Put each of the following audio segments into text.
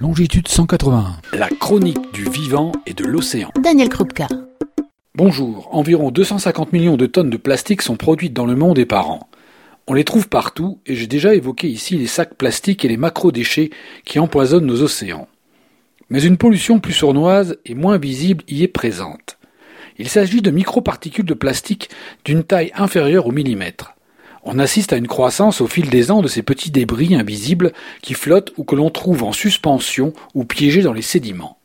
Longitude 181. La chronique du vivant et de l'océan. Daniel Krupka. Bonjour, environ 250 millions de tonnes de plastique sont produites dans le monde et par an. On les trouve partout et j'ai déjà évoqué ici les sacs plastiques et les macro-déchets qui empoisonnent nos océans. Mais une pollution plus sournoise et moins visible y est présente. Il s'agit de microparticules de plastique d'une taille inférieure au millimètre. On assiste à une croissance au fil des ans de ces petits débris invisibles qui flottent ou que l'on trouve en suspension ou piégés dans les sédiments.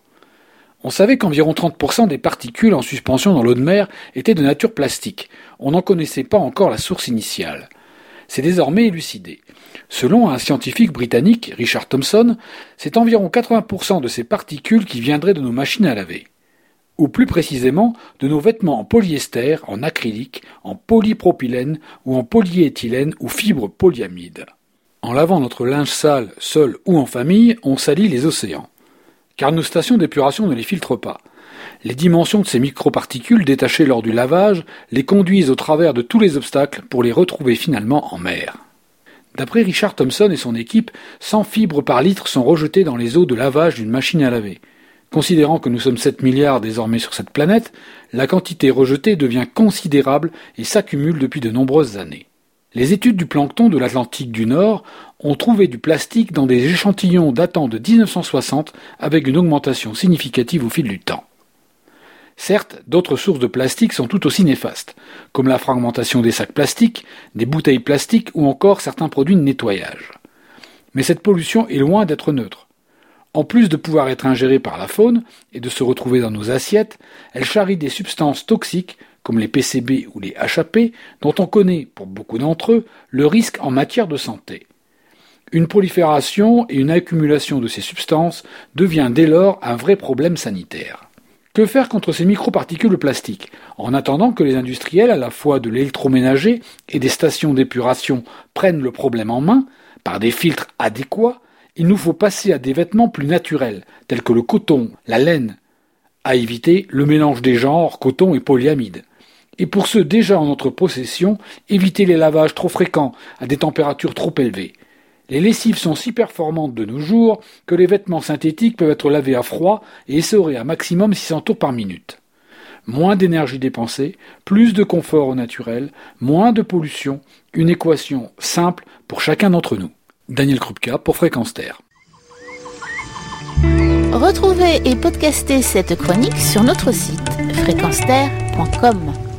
On savait qu'environ 30% des particules en suspension dans l'eau de mer étaient de nature plastique. On n'en connaissait pas encore la source initiale. C'est désormais élucidé. Selon un scientifique britannique, Richard Thompson, c'est environ 80% de ces particules qui viendraient de nos machines à laver ou plus précisément de nos vêtements en polyester, en acrylique, en polypropylène ou en polyéthylène ou fibres polyamides. En lavant notre linge sale, seul ou en famille, on salit les océans. Car nos stations d'épuration ne les filtrent pas. Les dimensions de ces microparticules détachées lors du lavage les conduisent au travers de tous les obstacles pour les retrouver finalement en mer. D'après Richard Thompson et son équipe, 100 fibres par litre sont rejetées dans les eaux de lavage d'une machine à laver. Considérant que nous sommes 7 milliards désormais sur cette planète, la quantité rejetée devient considérable et s'accumule depuis de nombreuses années. Les études du plancton de l'Atlantique du Nord ont trouvé du plastique dans des échantillons datant de 1960 avec une augmentation significative au fil du temps. Certes, d'autres sources de plastique sont tout aussi néfastes, comme la fragmentation des sacs plastiques, des bouteilles plastiques ou encore certains produits de nettoyage. Mais cette pollution est loin d'être neutre. En plus de pouvoir être ingérée par la faune et de se retrouver dans nos assiettes, elle charrie des substances toxiques comme les PCB ou les HAP, dont on connaît, pour beaucoup d'entre eux, le risque en matière de santé. Une prolifération et une accumulation de ces substances devient dès lors un vrai problème sanitaire. Que faire contre ces microparticules plastiques En attendant que les industriels, à la fois de l'électroménager et des stations d'épuration, prennent le problème en main, par des filtres adéquats, il nous faut passer à des vêtements plus naturels, tels que le coton, la laine, à éviter le mélange des genres coton et polyamide. Et pour ceux déjà en notre possession, éviter les lavages trop fréquents à des températures trop élevées. Les lessives sont si performantes de nos jours que les vêtements synthétiques peuvent être lavés à froid et essorés à maximum 600 tours par minute. Moins d'énergie dépensée, plus de confort au naturel, moins de pollution, une équation simple pour chacun d'entre nous. Daniel Krupka pour Fréquence Terre. Retrouvez et podcastez cette chronique sur notre site fréquenceterre.com.